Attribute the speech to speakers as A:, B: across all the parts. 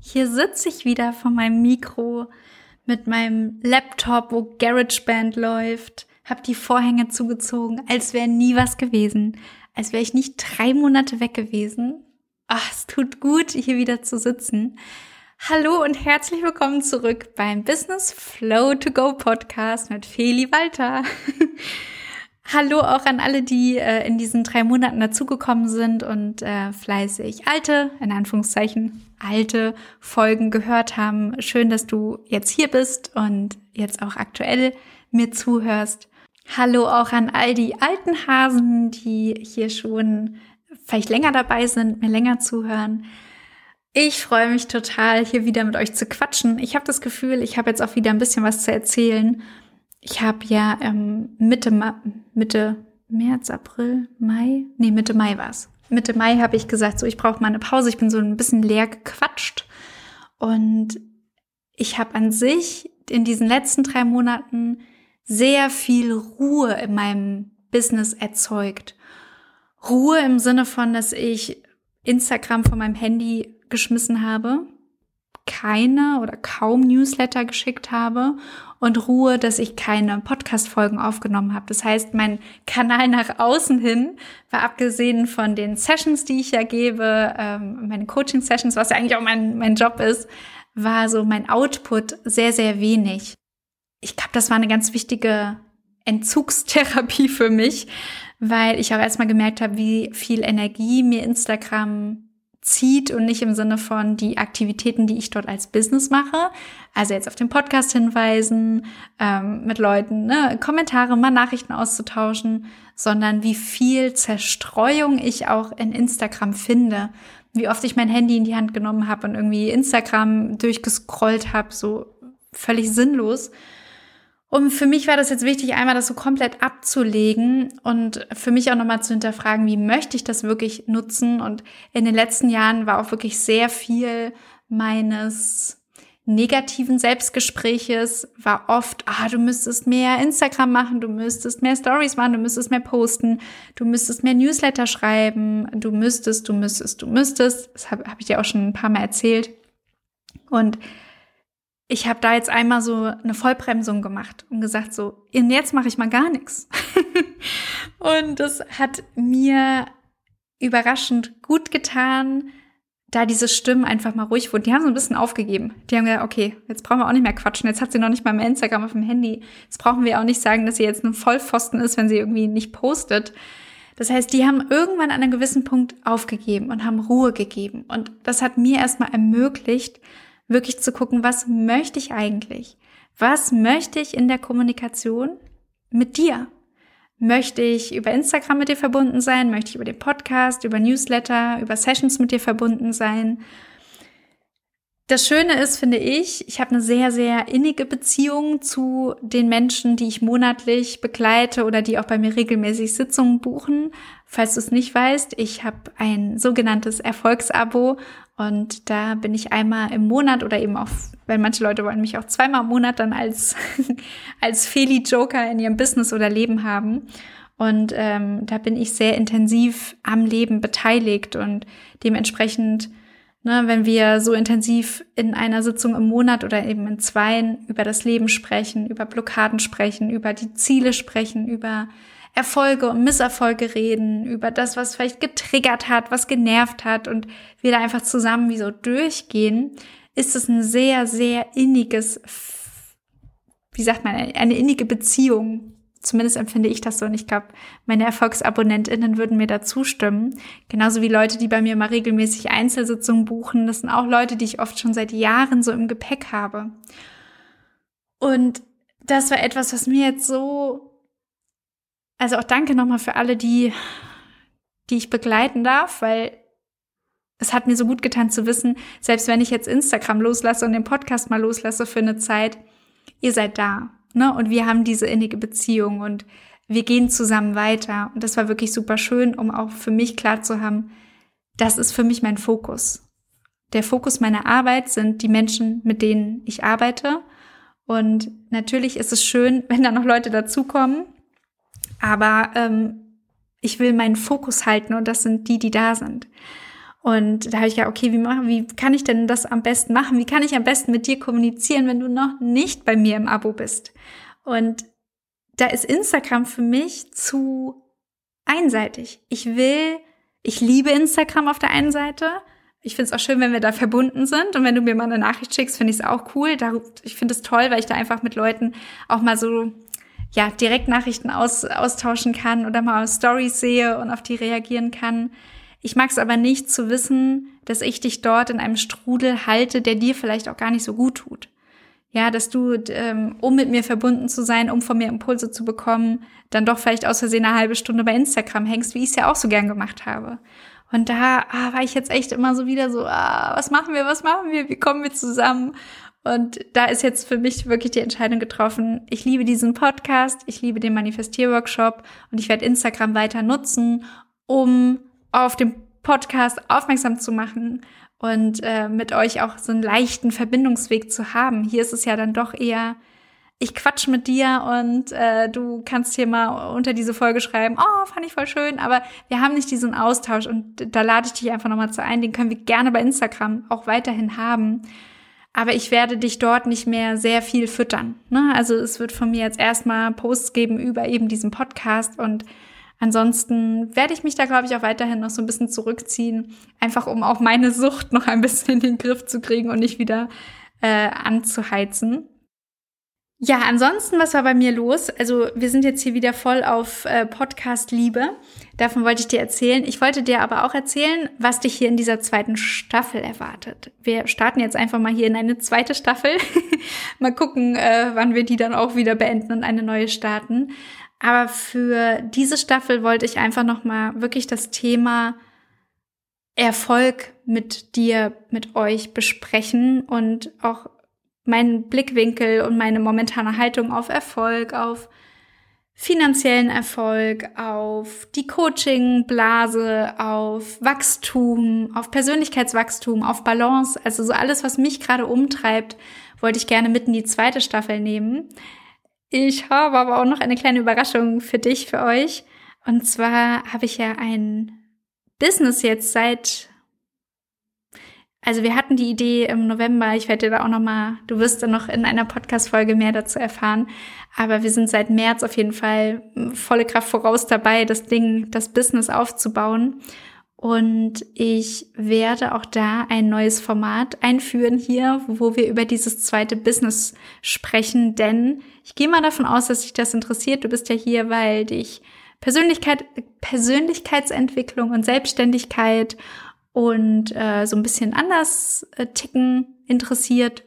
A: Hier sitze ich wieder vor meinem Mikro mit meinem Laptop, wo GarageBand läuft, hab die Vorhänge zugezogen, als wäre nie was gewesen, als wäre ich nicht drei Monate weg gewesen. Ach, es tut gut, hier wieder zu sitzen. Hallo und herzlich willkommen zurück beim Business Flow to Go Podcast mit Feli Walter. Hallo auch an alle, die äh, in diesen drei Monaten dazugekommen sind und äh, fleißig alte, in Anführungszeichen, alte Folgen gehört haben. Schön, dass du jetzt hier bist und jetzt auch aktuell mir zuhörst. Hallo auch an all die alten Hasen, die hier schon vielleicht länger dabei sind, mir länger zuhören. Ich freue mich total, hier wieder mit euch zu quatschen. Ich habe das Gefühl, ich habe jetzt auch wieder ein bisschen was zu erzählen ich habe ja ähm, Mitte, Mitte März, April, Mai, nee, Mitte Mai war's. Mitte Mai habe ich gesagt, so ich brauche mal eine Pause. Ich bin so ein bisschen leer gequatscht und ich habe an sich in diesen letzten drei Monaten sehr viel Ruhe in meinem Business erzeugt. Ruhe im Sinne von, dass ich Instagram von meinem Handy geschmissen habe, keine oder kaum Newsletter geschickt habe und Ruhe, dass ich keine Podcast-Folgen aufgenommen habe. Das heißt, mein Kanal nach außen hin war abgesehen von den Sessions, die ich ja gebe, ähm, meine Coaching-Sessions, was ja eigentlich auch mein, mein Job ist, war so mein Output sehr, sehr wenig. Ich glaube, das war eine ganz wichtige Entzugstherapie für mich, weil ich auch erstmal gemerkt habe, wie viel Energie mir Instagram zieht und nicht im Sinne von die Aktivitäten, die ich dort als Business mache. Also jetzt auf den Podcast hinweisen, ähm, mit Leuten ne, Kommentare, mal Nachrichten auszutauschen, sondern wie viel Zerstreuung ich auch in Instagram finde. Wie oft ich mein Handy in die Hand genommen habe und irgendwie Instagram durchgescrollt habe, so völlig sinnlos. Und für mich war das jetzt wichtig, einmal das so komplett abzulegen und für mich auch nochmal zu hinterfragen, wie möchte ich das wirklich nutzen? Und in den letzten Jahren war auch wirklich sehr viel meines negativen Selbstgespräches war oft, ah, du müsstest mehr Instagram machen, du müsstest mehr Stories machen, du müsstest mehr posten, du müsstest mehr Newsletter schreiben, du müsstest, du müsstest, du müsstest. Das habe hab ich dir auch schon ein paar Mal erzählt. Und ich habe da jetzt einmal so eine Vollbremsung gemacht und gesagt so, jetzt mache ich mal gar nichts. und das hat mir überraschend gut getan, da diese Stimmen einfach mal ruhig wurden. Die haben so ein bisschen aufgegeben. Die haben gesagt, okay, jetzt brauchen wir auch nicht mehr quatschen. Jetzt hat sie noch nicht mal mehr Instagram auf dem Handy. Jetzt brauchen wir auch nicht sagen, dass sie jetzt ein Vollpfosten ist, wenn sie irgendwie nicht postet. Das heißt, die haben irgendwann an einem gewissen Punkt aufgegeben und haben Ruhe gegeben. Und das hat mir erstmal ermöglicht, wirklich zu gucken, was möchte ich eigentlich? Was möchte ich in der Kommunikation mit dir? Möchte ich über Instagram mit dir verbunden sein? Möchte ich über den Podcast, über Newsletter, über Sessions mit dir verbunden sein? Das Schöne ist, finde ich, ich habe eine sehr, sehr innige Beziehung zu den Menschen, die ich monatlich begleite oder die auch bei mir regelmäßig Sitzungen buchen. Falls du es nicht weißt, ich habe ein sogenanntes Erfolgsabo und da bin ich einmal im Monat oder eben auch, weil manche Leute wollen mich auch zweimal im Monat dann als, als Feli-Joker in ihrem Business oder Leben haben. Und ähm, da bin ich sehr intensiv am Leben beteiligt und dementsprechend Ne, wenn wir so intensiv in einer Sitzung im Monat oder eben in zweien über das Leben sprechen, über Blockaden sprechen, über die Ziele sprechen, über Erfolge und Misserfolge reden, über das, was vielleicht getriggert hat, was genervt hat und wir da einfach zusammen wie so durchgehen, ist es ein sehr, sehr inniges, wie sagt man, eine innige Beziehung Zumindest empfinde ich das so und ich glaube, meine ErfolgsabonnentInnen würden mir da zustimmen. Genauso wie Leute, die bei mir mal regelmäßig Einzelsitzungen buchen. Das sind auch Leute, die ich oft schon seit Jahren so im Gepäck habe. Und das war etwas, was mir jetzt so, also auch danke nochmal für alle, die, die ich begleiten darf, weil es hat mir so gut getan zu wissen, selbst wenn ich jetzt Instagram loslasse und den Podcast mal loslasse für eine Zeit, ihr seid da Ne? Und wir haben diese innige Beziehung und wir gehen zusammen weiter. Und das war wirklich super schön, um auch für mich klar zu haben, das ist für mich mein Fokus. Der Fokus meiner Arbeit sind die Menschen, mit denen ich arbeite. Und natürlich ist es schön, wenn da noch Leute dazukommen. Aber ähm, ich will meinen Fokus halten und das sind die, die da sind. Und da habe ich ja, okay, wie, machen, wie kann ich denn das am besten machen? Wie kann ich am besten mit dir kommunizieren, wenn du noch nicht bei mir im Abo bist? Und da ist Instagram für mich zu einseitig. Ich will, ich liebe Instagram auf der einen Seite. Ich finde es auch schön, wenn wir da verbunden sind. Und wenn du mir mal eine Nachricht schickst, finde ich es auch cool. Ich finde es toll, weil ich da einfach mit Leuten auch mal so ja, Direktnachrichten aus, austauschen kann oder mal Stories sehe und auf die reagieren kann. Ich mag es aber nicht zu wissen, dass ich dich dort in einem Strudel halte, der dir vielleicht auch gar nicht so gut tut. Ja, dass du, ähm, um mit mir verbunden zu sein, um von mir Impulse zu bekommen, dann doch vielleicht aus Versehen eine halbe Stunde bei Instagram hängst, wie ich es ja auch so gern gemacht habe. Und da ah, war ich jetzt echt immer so wieder so, ah, was machen wir, was machen wir, wie kommen wir zusammen? Und da ist jetzt für mich wirklich die Entscheidung getroffen, ich liebe diesen Podcast, ich liebe den Manifestierworkshop und ich werde Instagram weiter nutzen, um auf den Podcast aufmerksam zu machen und äh, mit euch auch so einen leichten Verbindungsweg zu haben. Hier ist es ja dann doch eher, ich quatsch mit dir und äh, du kannst hier mal unter diese Folge schreiben, oh, fand ich voll schön, aber wir haben nicht diesen Austausch und da lade ich dich einfach nochmal zu ein, den können wir gerne bei Instagram auch weiterhin haben. Aber ich werde dich dort nicht mehr sehr viel füttern. Ne? Also es wird von mir jetzt erstmal Posts geben über eben diesen Podcast und Ansonsten werde ich mich da, glaube ich, auch weiterhin noch so ein bisschen zurückziehen, einfach um auch meine Sucht noch ein bisschen in den Griff zu kriegen und nicht wieder äh, anzuheizen. Ja, ansonsten, was war bei mir los? Also wir sind jetzt hier wieder voll auf äh, Podcast Liebe. Davon wollte ich dir erzählen. Ich wollte dir aber auch erzählen, was dich hier in dieser zweiten Staffel erwartet. Wir starten jetzt einfach mal hier in eine zweite Staffel. mal gucken, äh, wann wir die dann auch wieder beenden und eine neue starten. Aber für diese Staffel wollte ich einfach noch mal wirklich das Thema Erfolg mit dir, mit euch besprechen und auch meinen Blickwinkel und meine momentane Haltung auf Erfolg, auf finanziellen Erfolg, auf die Coaching-Blase, auf Wachstum, auf Persönlichkeitswachstum, auf Balance, also so alles, was mich gerade umtreibt, wollte ich gerne mitten in die zweite Staffel nehmen. Ich habe aber auch noch eine kleine Überraschung für dich, für euch. Und zwar habe ich ja ein Business jetzt seit also wir hatten die Idee im November, ich werde dir da auch noch mal, du wirst dann noch in einer Podcast Folge mehr dazu erfahren, aber wir sind seit März auf jeden Fall volle Kraft voraus dabei, das Ding, das Business aufzubauen. Und ich werde auch da ein neues Format einführen hier, wo wir über dieses zweite Business sprechen, denn ich gehe mal davon aus, dass dich das interessiert. Du bist ja hier, weil dich Persönlichkeit, Persönlichkeitsentwicklung und Selbstständigkeit und äh, so ein bisschen anders äh, ticken interessiert.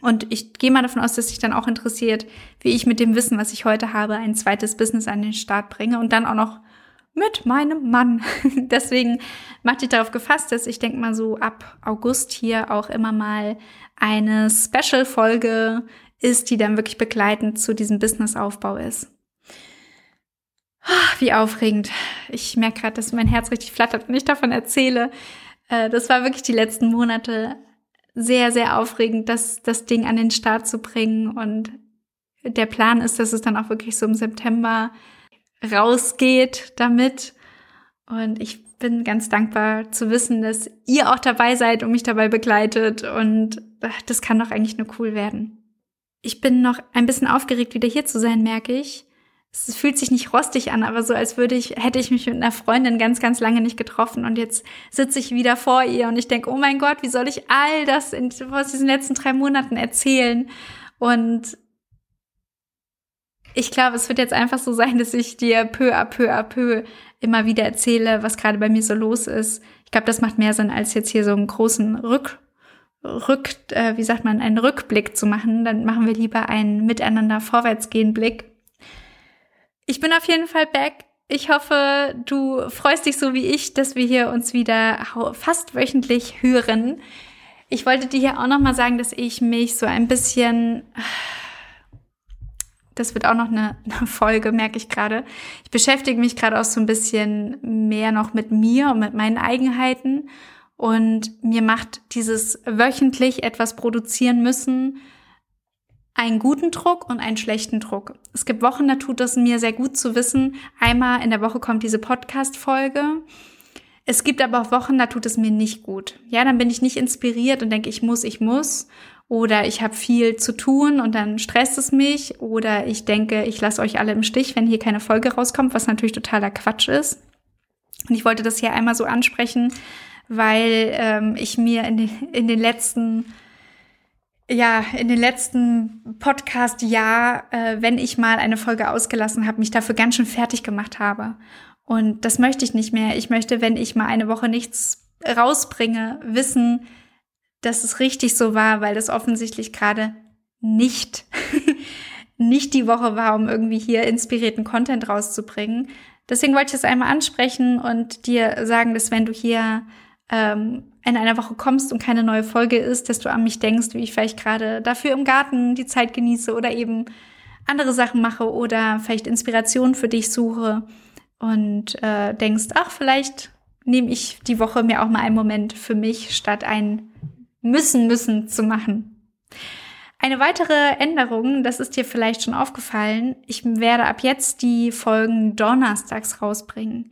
A: Und ich gehe mal davon aus, dass dich dann auch interessiert, wie ich mit dem Wissen, was ich heute habe, ein zweites Business an den Start bringe und dann auch noch mit meinem Mann. Deswegen mach dich darauf gefasst, dass ich denke mal so ab August hier auch immer mal eine Special-Folge ist, die dann wirklich begleitend zu diesem Businessaufbau ist. Ah, wie aufregend. Ich merke gerade, dass mein Herz richtig flattert und ich davon erzähle. Äh, das war wirklich die letzten Monate sehr, sehr aufregend, das, das Ding an den Start zu bringen. Und der Plan ist, dass es dann auch wirklich so im September rausgeht damit. Und ich bin ganz dankbar zu wissen, dass ihr auch dabei seid und mich dabei begleitet. Und das kann doch eigentlich nur cool werden. Ich bin noch ein bisschen aufgeregt, wieder hier zu sein, merke ich. Es fühlt sich nicht rostig an, aber so als würde ich, hätte ich mich mit einer Freundin ganz, ganz lange nicht getroffen und jetzt sitze ich wieder vor ihr und ich denke, oh mein Gott, wie soll ich all das in, aus diesen letzten drei Monaten erzählen? Und ich glaube, es wird jetzt einfach so sein, dass ich dir peu à peu à peu immer wieder erzähle, was gerade bei mir so los ist. Ich glaube, das macht mehr Sinn, als jetzt hier so einen großen Rück, Rück, äh, wie sagt man, einen Rückblick zu machen. Dann machen wir lieber einen miteinander vorwärtsgehen Blick. Ich bin auf jeden Fall back. Ich hoffe, du freust dich so wie ich, dass wir hier uns wieder fast wöchentlich hören. Ich wollte dir hier auch noch mal sagen, dass ich mich so ein bisschen das wird auch noch eine, eine Folge, merke ich gerade. Ich beschäftige mich gerade auch so ein bisschen mehr noch mit mir und mit meinen Eigenheiten. Und mir macht dieses wöchentlich etwas produzieren müssen einen guten Druck und einen schlechten Druck. Es gibt Wochen, da tut es mir sehr gut zu wissen, einmal in der Woche kommt diese Podcast-Folge Es gibt aber auch Wochen, da tut es mir nicht gut. Ja, dann bin ich nicht inspiriert und denke, ich muss, ich muss. Oder ich habe viel zu tun und dann stresst es mich. Oder ich denke, ich lasse euch alle im Stich, wenn hier keine Folge rauskommt, was natürlich totaler Quatsch ist. Und ich wollte das hier einmal so ansprechen, weil ähm, ich mir in den, in den letzten ja, in den letzten Podcast-Jahr, äh, wenn ich mal eine Folge ausgelassen habe, mich dafür ganz schön fertig gemacht habe. Und das möchte ich nicht mehr. Ich möchte, wenn ich mal eine Woche nichts rausbringe, wissen, dass es richtig so war, weil das offensichtlich gerade nicht, nicht die Woche war, um irgendwie hier inspirierten Content rauszubringen. Deswegen wollte ich es einmal ansprechen und dir sagen, dass wenn du hier ähm, in einer Woche kommst und keine neue Folge ist, dass du an mich denkst, wie ich vielleicht gerade dafür im Garten die Zeit genieße oder eben andere Sachen mache oder vielleicht Inspiration für dich suche und äh, denkst, ach, vielleicht nehme ich die Woche mir auch mal einen Moment für mich, statt ein müssen, müssen zu machen. Eine weitere Änderung, das ist dir vielleicht schon aufgefallen, ich werde ab jetzt die Folgen donnerstags rausbringen.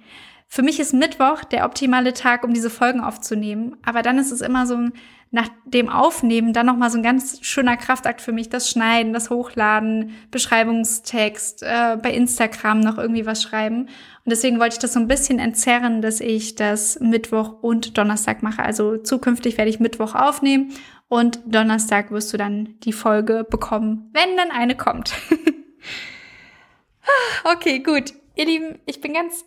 A: Für mich ist Mittwoch der optimale Tag, um diese Folgen aufzunehmen. Aber dann ist es immer so ein, nach dem Aufnehmen dann nochmal so ein ganz schöner Kraftakt für mich. Das Schneiden, das Hochladen, Beschreibungstext, äh, bei Instagram noch irgendwie was schreiben. Und deswegen wollte ich das so ein bisschen entzerren, dass ich das Mittwoch und Donnerstag mache. Also zukünftig werde ich Mittwoch aufnehmen und Donnerstag wirst du dann die Folge bekommen, wenn dann eine kommt. okay, gut. Ihr Lieben, ich bin ganz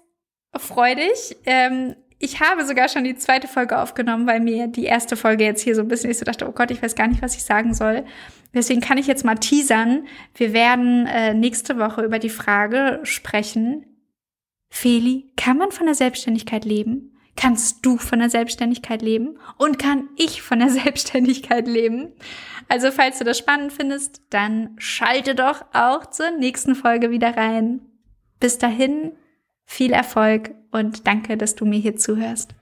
A: freudig. Ähm, ich habe sogar schon die zweite Folge aufgenommen, weil mir die erste Folge jetzt hier so ein bisschen, ich so dachte, oh Gott, ich weiß gar nicht, was ich sagen soll. Deswegen kann ich jetzt mal teasern. Wir werden äh, nächste Woche über die Frage sprechen, Feli, kann man von der Selbstständigkeit leben? Kannst du von der Selbstständigkeit leben? Und kann ich von der Selbstständigkeit leben? Also, falls du das spannend findest, dann schalte doch auch zur nächsten Folge wieder rein. Bis dahin, viel Erfolg und danke, dass du mir hier zuhörst.